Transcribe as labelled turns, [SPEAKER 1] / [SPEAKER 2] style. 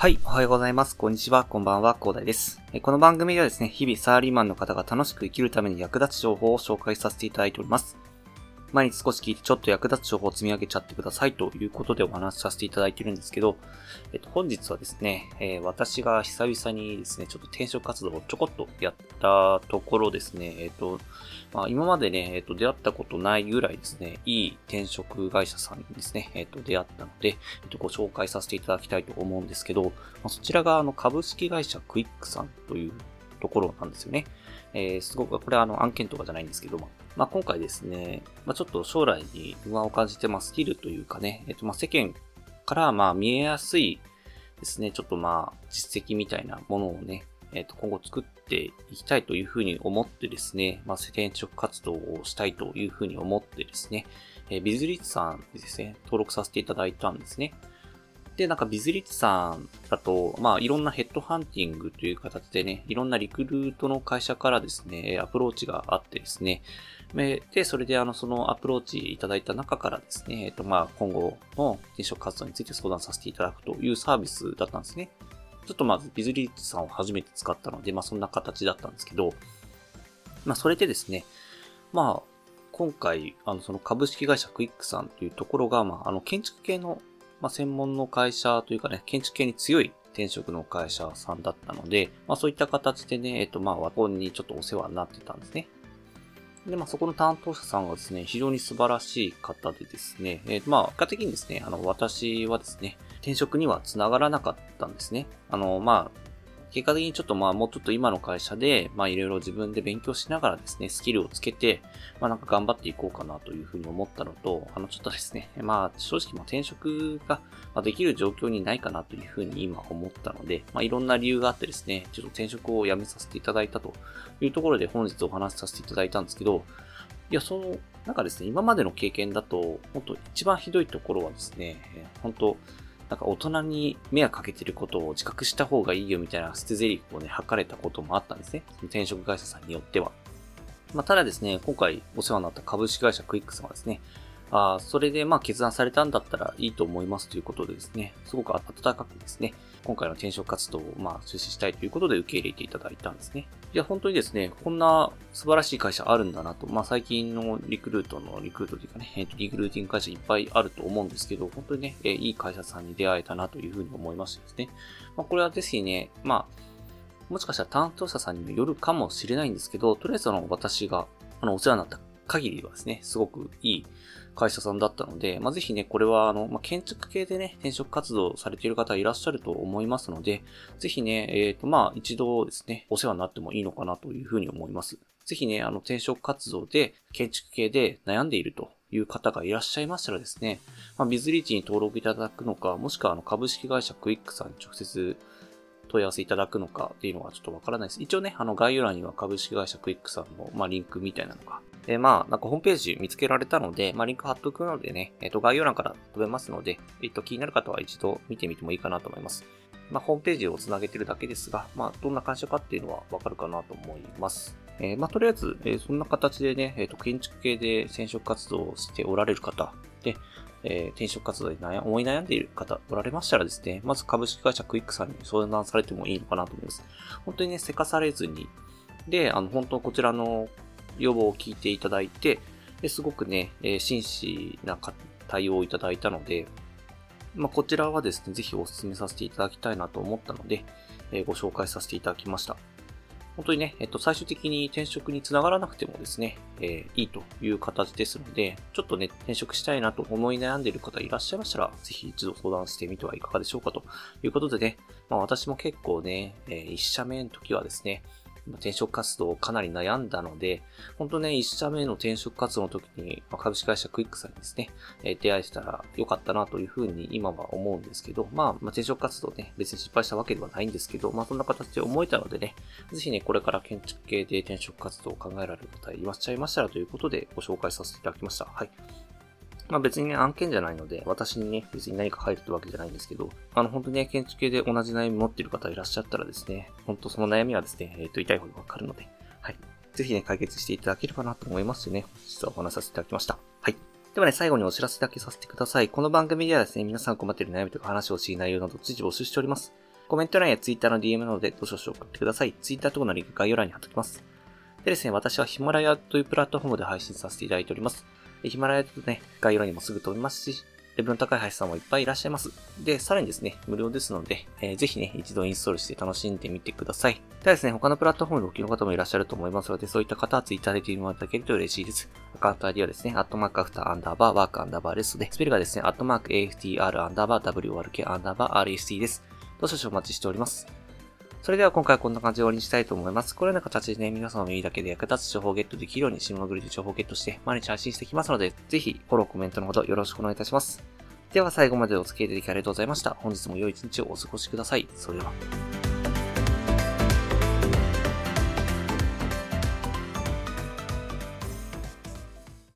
[SPEAKER 1] はい、おはようございます。こんにちは、こんばんは、広大です。この番組ではですね、日々サラリーマンの方が楽しく生きるために役立つ情報を紹介させていただいております。毎日少し聞いてちょっと役立つ情報を積み上げちゃってくださいということでお話しさせていただいてるんですけど、えっと、本日はですね、えー、私が久々にですね、ちょっと転職活動をちょこっとやったところですね、えっと、まあ、今までね、えっと、出会ったことないぐらいですね、いい転職会社さんにですね、えっと、出会ったので、えっと、ご紹介させていただきたいと思うんですけど、まあ、そちらがあの株式会社クイックさんというところなんですよね。えー、すごく、これはあの案件とかじゃないんですけども、まあ、今回ですね、まあ、ちょっと将来に不安を感じて、まあ、スキルというかね、えっ、と、まあ、世間からまあ見えやすいですね、ちょっとまあ、実績みたいなものをね、えっ、と、今後作っていきたいというふうに思ってですね、まあ、転職活動をしたいというふうに思ってですね、えー、ビズリッツさんでですね、登録させていただいたんですね。で、なんかビズリッチさんだと、まあいろんなヘッドハンティングという形でね、いろんなリクルートの会社からですね、アプローチがあってですね、で、それであの、そのアプローチいただいた中からですね、えっとまあ今後の転職活動について相談させていただくというサービスだったんですね。ちょっとまずビズリッチさんを初めて使ったので、まあそんな形だったんですけど、まあそれでですね、まあ今回、あの、その株式会社クイックさんというところが、まあ、あの、建築系のまあ、専門の会社というかね、建築系に強い転職の会社さんだったので、まあそういった形でね、えっとまあ和本にちょっとお世話になってたんですね。で、まあそこの担当者さんがですね、非常に素晴らしい方でですね、えー、まあ結果的にですね、あの私はですね、転職には繋がらなかったんですね。あの、まあ結果的にちょっとまあもうちょっと今の会社で、まあいろいろ自分で勉強しながらですね、スキルをつけて、まあなんか頑張っていこうかなというふうに思ったのと、あのちょっとですね、まあ正直まあ転職ができる状況にないかなというふうに今思ったので、まあいろんな理由があってですね、ちょっと転職を辞めさせていただいたというところで本日お話しさせていただいたんですけど、いや、その、なんかですね、今までの経験だと、本当一番ひどいところはですね、本当なんか大人に迷惑かけてることを自覚した方がいいよみたいな捨て台詞をね、吐かれたこともあったんですね。その転職会社さんによっては。まあ、ただですね、今回お世話になった株式会社クイックさんはですね、あそれでまあ決断されたんだったらいいと思いますということでですね、すごく温かくですね、今回の転職活動をまあ中止したいということで受け入れていただいたんですね。いや、本当にですね、こんな素晴らしい会社あるんだなと、まあ最近のリクルートのリクルートというかね、リクルーティング会社いっぱいあると思うんですけど、本当にね、いい会社さんに出会えたなというふうに思いましてですね。まあこれはぜひね、まあ、もしかしたら担当者さんにもよるかもしれないんですけど、とりあえずあの私があのお世話になった限りはですね、すごくいい会社さんだったので、まあ、ぜひね、これはあの、まあ、建築系でね、転職活動されている方いらっしゃると思いますので、ぜひね、えっ、ー、と、まあ、一度ですね、お世話になってもいいのかなというふうに思います。ぜひね、あの、転職活動で建築系で悩んでいるという方がいらっしゃいましたらですね、まあ、ビズリーチに登録いただくのか、もしくはあの株式会社クイックさんに直接問い合わせいただくのかっていうのはちょっとわからないです。一応ね、あの概要欄には株式会社クイックさんの、まあ、リンクみたいなのがえー、まあ、なんかホームページ見つけられたので、まあ、リンク貼っとくのでね、えっ、ー、と、概要欄から飛べますので、えっ、ー、と、気になる方は一度見てみてもいいかなと思います。まあ、ホームページをつなげてるだけですが、まあ、どんな会社かっていうのはわかるかなと思います。え、まあ、とりあえず、え、そんな形でね、えっ、と、建築系で転職活動をしておられる方で、えー、転職活動で悩思い悩んでいる方おられましたらですね、まず株式会社クイックさんに相談されてもいいのかなと思います。本当にね、せかされずに、で、あの、本当こちらの要望を聞いていただいて、ですごくね、えー、真摯な対応をいただいたので、まあ、こちらはですね、ぜひお勧めさせていただきたいなと思ったので、えー、ご紹介させていただきました。本当にね、えっと、最終的に転職につながらなくてもですね、えー、いいという形ですので、ちょっとね、転職したいなと思い悩んでいる方いらっしゃいましたら、ぜひ一度相談してみてはいかがでしょうかということでね、まあ私も結構ね、えー、一社目の時はですね、転職活動をかなり悩んだので、本当ね、1社目の転職活動の時に、株式会社クイックさんにですね、え出会えたらよかったなというふうに今は思うんですけど、まあ、まあ、転職活動ね、別に失敗したわけではないんですけど、まあそんな形で思えたのでね、ぜひね、これから建築系で転職活動を考えられる方いらっしゃいましたらということでご紹介させていただきました。はい。まあ別にね、案件じゃないので、私にね、別に何か入るってわけじゃないんですけど、あの、本当にね、建築系で同じ悩み持ってる方いらっしゃったらですね、本当その悩みはですね、えっ、ー、と、痛いほどわかるので、はい。ぜひね、解決していただければなと思いますね、実はお話しさせていただきました。はい。ではね、最後にお知らせだけさせてください。この番組ではですね、皆さん困っている悩みとか話をしい内容など随時募集しております。コメント欄や Twitter の DM などでどしどし送ってください。Twitter 等のリンク概要欄に貼っておきます。でですね、私はヒマラヤというプラットフォームで配信させていただいております。ヒマラヤとね、概要欄にもすぐ飛びますし、レベルの高い配信さんもいっぱいいらっしゃいます。で、さらにですね、無料ですので、えー、ぜひね、一度インストールして楽しんでみてください。ではですね、他のプラットフォームでお聞きの方もいらっしゃると思いますので、そういった方は Twitter で聞いてもらいただけると嬉しいです。アカウント ID はですね、アットマークアフターアンダーバーワークアンダーバーレストで、スペルがですね、アットマーク AFTR アンダーバー WRK アンダーバー RST です。どうしお待ちしております。それでは今回はこんな感じで終わりにしたいと思います。このような形でね、皆様の耳だけで役立つ情報をゲットできるように、シムのグリで情報をゲットして毎日配信していきますので、ぜひフォロー、コメントのほどよろしくお願いいたします。では最後までお付き合いいただきありがとうございました。本日も良い一日をお過ごしください。それでは。